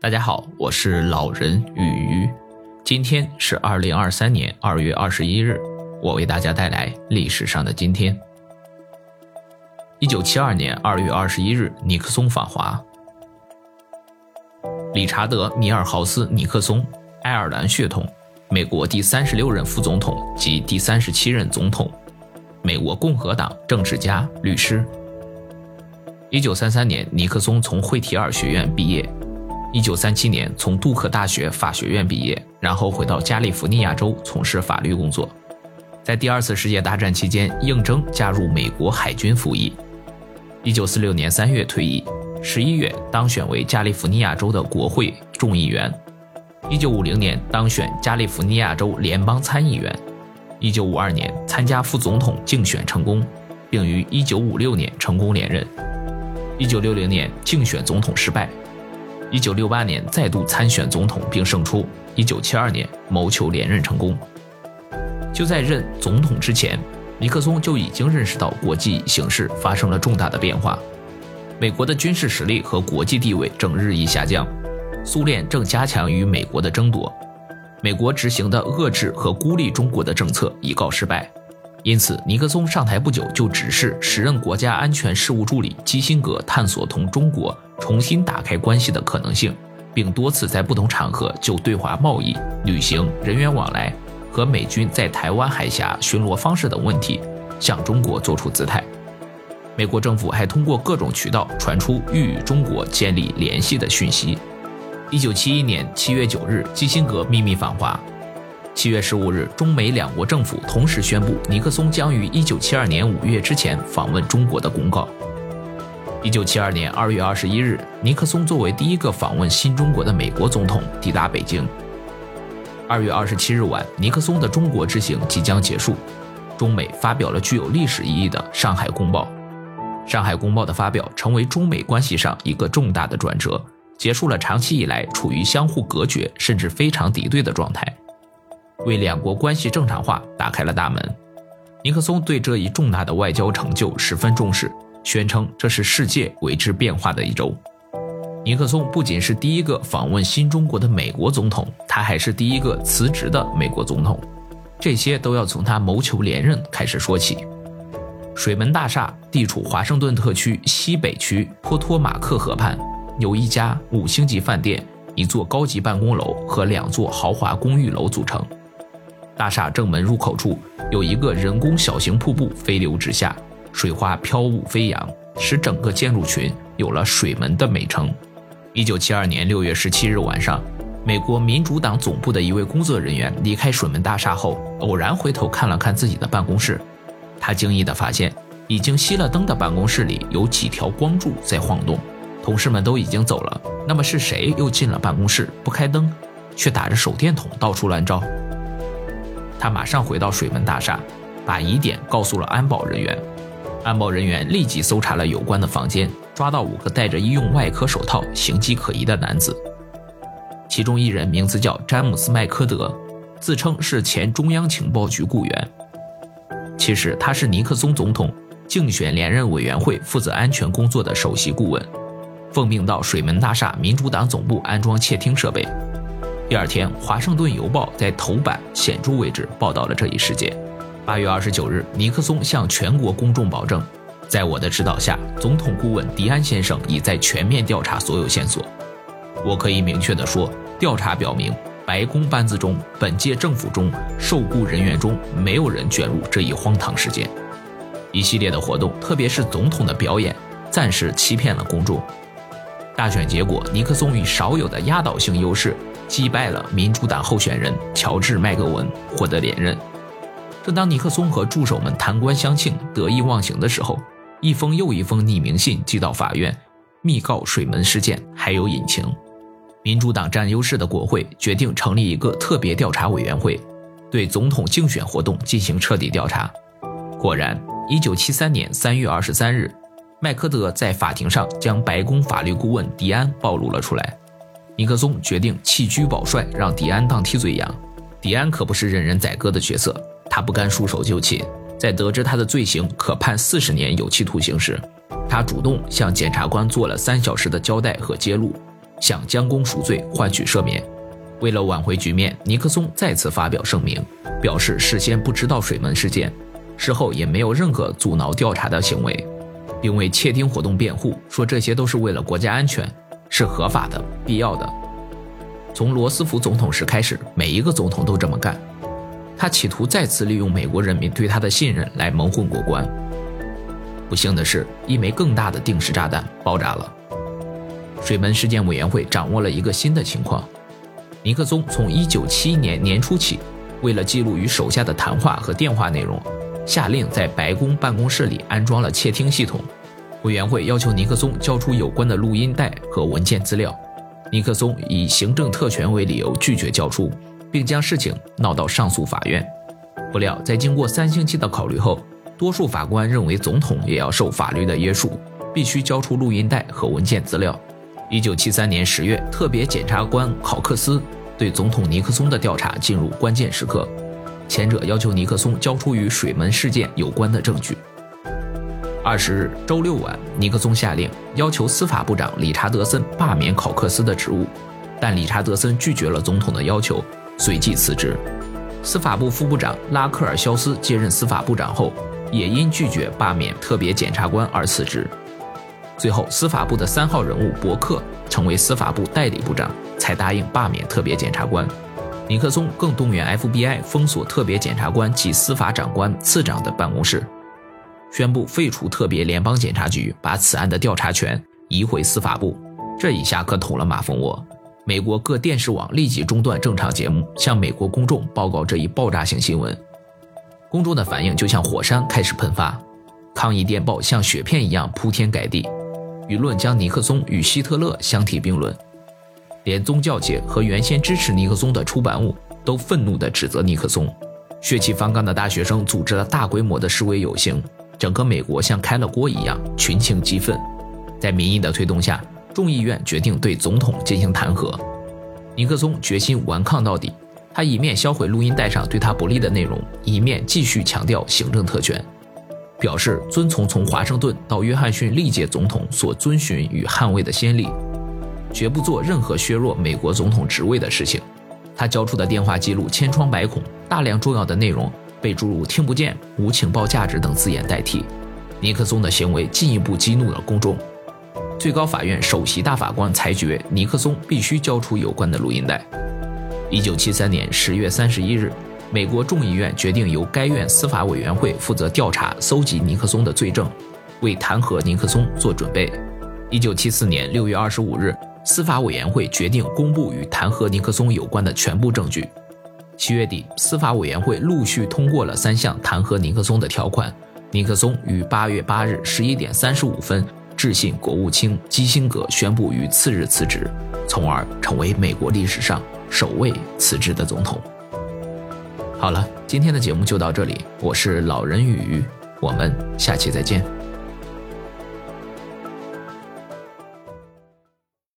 大家好，我是老人与鱼。今天是二零二三年二月二十一日，我为大家带来历史上的今天。一九七二年二月二十一日，尼克松访华。理查德·尼尔豪斯·尼克松，爱尔兰血统，美国第三十六任副总统及第三十七任总统，美国共和党政治家、律师。一九三三年，尼克松从惠提尔学院毕业。一九三七年从杜克大学法学院毕业，然后回到加利福尼亚州从事法律工作。在第二次世界大战期间，应征加入美国海军服役。一九四六年三月退役，十一月当选为加利福尼亚州的国会众议员。一九五零年当选加利福尼亚州联邦参议员。一九五二年参加副总统竞选成功，并于一九五六年成功连任。一九六零年竞选总统失败。一九六八年再度参选总统并胜出，一九七二年谋求连任成功。就在任总统之前，尼克松就已经认识到国际形势发生了重大的变化，美国的军事实力和国际地位正日益下降，苏联正加强与美国的争夺，美国执行的遏制和孤立中国的政策已告失败。因此，尼克松上台不久就指示时任国家安全事务助理基辛格探索同中国重新打开关系的可能性，并多次在不同场合就对华贸易、旅行、人员往来和美军在台湾海峡巡逻方式等问题向中国作出姿态。美国政府还通过各种渠道传出欲与中国建立联系的讯息。一九七一年七月九日，基辛格秘密访华。七月十五日，中美两国政府同时宣布尼克松将于一九七二年五月之前访问中国的公告。一九七二年二月二十一日，尼克松作为第一个访问新中国的美国总统抵达北京。二月二十七日晚，尼克松的中国之行即将结束，中美发表了具有历史意义的《上海公报》。《上海公报》的发表成为中美关系上一个重大的转折，结束了长期以来处于相互隔绝甚至非常敌对的状态。为两国关系正常化打开了大门。尼克松对这一重大的外交成就十分重视，宣称这是世界为之变化的一周。尼克松不仅是第一个访问新中国的美国总统，他还是第一个辞职的美国总统。这些都要从他谋求连任开始说起。水门大厦地处华盛顿特区西北区波托马克河畔，由一家五星级饭店、一座高级办公楼和两座豪华公寓楼组成。大厦正门入口处有一个人工小型瀑布飞流直下，水花飘舞飞扬，使整个建筑群有了“水门”的美称。一九七二年六月十七日晚上，美国民主党总部的一位工作人员离开水门大厦后，偶然回头看了看自己的办公室，他惊异地发现，已经熄了灯的办公室里有几条光柱在晃动。同事们都已经走了，那么是谁又进了办公室，不开灯，却打着手电筒到处乱照？他马上回到水门大厦，把疑点告诉了安保人员。安保人员立即搜查了有关的房间，抓到五个戴着医用外科手套、形迹可疑的男子。其中一人名字叫詹姆斯·麦科德，自称是前中央情报局雇员。其实他是尼克松总统竞选连任委员会负责安全工作的首席顾问，奉命到水门大厦民主党总部安装窃听设备。第二天，《华盛顿邮报》在头版显著位置报道了这一事件。八月二十九日，尼克松向全国公众保证，在我的指导下，总统顾问迪安先生已在全面调查所有线索。我可以明确地说，调查表明，白宫班子中、本届政府中、受雇人员中，没有人卷入这一荒唐事件。一系列的活动，特别是总统的表演，暂时欺骗了公众。大选结果，尼克松以少有的压倒性优势。击败了民主党候选人乔治·麦格文，获得连任。正当尼克松和助手们弹冠相庆、得意忘形的时候，一封又一封匿名信寄到法院，密告水门事件还有隐情。民主党占优势的国会决定成立一个特别调查委员会，对总统竞选活动进行彻底调查。果然，1973年3月23日，麦科德在法庭上将白宫法律顾问迪安暴露了出来。尼克松决定弃车保帅，让迪安当替罪羊。迪安可不是任人宰割的角色，他不甘束手就擒，在得知他的罪行可判四十年有期徒刑时，他主动向检察官做了三小时的交代和揭露，想将功赎罪，换取赦免。为了挽回局面，尼克松再次发表声明，表示事先不知道水门事件，事后也没有任何阻挠调查的行为，并为窃听活动辩护，说这些都是为了国家安全，是合法的、必要的。从罗斯福总统时开始，每一个总统都这么干。他企图再次利用美国人民对他的信任来蒙混过关。不幸的是，一枚更大的定时炸弹爆炸了。水门事件委员会掌握了一个新的情况。尼克松从1971年年初起，为了记录与手下的谈话和电话内容，下令在白宫办公室里安装了窃听系统。委员会要求尼克松交出有关的录音带和文件资料，尼克松以行政特权为理由拒绝交出，并将事情闹到上诉法院。不料，在经过三星期的考虑后，多数法官认为总统也要受法律的约束，必须交出录音带和文件资料。一九七三年十月，特别检察官考克斯对总统尼克松的调查进入关键时刻。前者要求尼克松交出与水门事件有关的证据。二十日周六晚，尼克松下令要求司法部长理查德森罢免考克斯的职务，但理查德森拒绝了总统的要求，随即辞职。司法部副部长拉克尔肖斯接任司法部长后，也因拒绝罢免特别检察官而辞职。最后，司法部的三号人物伯克成为司法部代理部长，才答应罢免特别检察官。尼克松更动员 FBI 封锁特别检察官及司法长官次长的办公室，宣布废除特别联邦检察局，把此案的调查权移回司法部。这一下可捅了马蜂窝，美国各电视网立即中断正常节目，向美国公众报告这一爆炸性新闻。公众的反应就像火山开始喷发，抗议电报像雪片一样铺天盖地。舆论将尼克松与希特勒相提并论，连宗教界和原先支持尼克松的出版物都愤怒地指责尼克松。血气方刚的大学生组织了大规模的示威游行，整个美国像开了锅一样，群情激愤。在民意的推动下，众议院决定对总统进行弹劾。尼克松决心顽抗到底，他一面销毁录音带上对他不利的内容，一面继续强调行政特权。表示遵从从华盛顿到约翰逊历届总统所遵循与捍卫的先例，绝不做任何削弱美国总统职位的事情。他交出的电话记录千疮百孔，大量重要的内容被诸如“听不见”“无情报价值”等字眼代替。尼克松的行为进一步激怒了公众。最高法院首席大法官裁决，尼克松必须交出有关的录音带。一九七三年十月三十一日。美国众议院决定由该院司法委员会负责调查、搜集尼克松的罪证，为弹劾尼克松做准备。一九七四年六月二十五日，司法委员会决定公布与弹劾尼克松有关的全部证据。七月底，司法委员会陆续通过了三项弹劾尼克松的条款。尼克松于八月八日十一点三十五分致信国务卿基辛格，宣布于次日辞职，从而成为美国历史上首位辞职的总统。好了，今天的节目就到这里。我是老人与鱼，我们下期再见。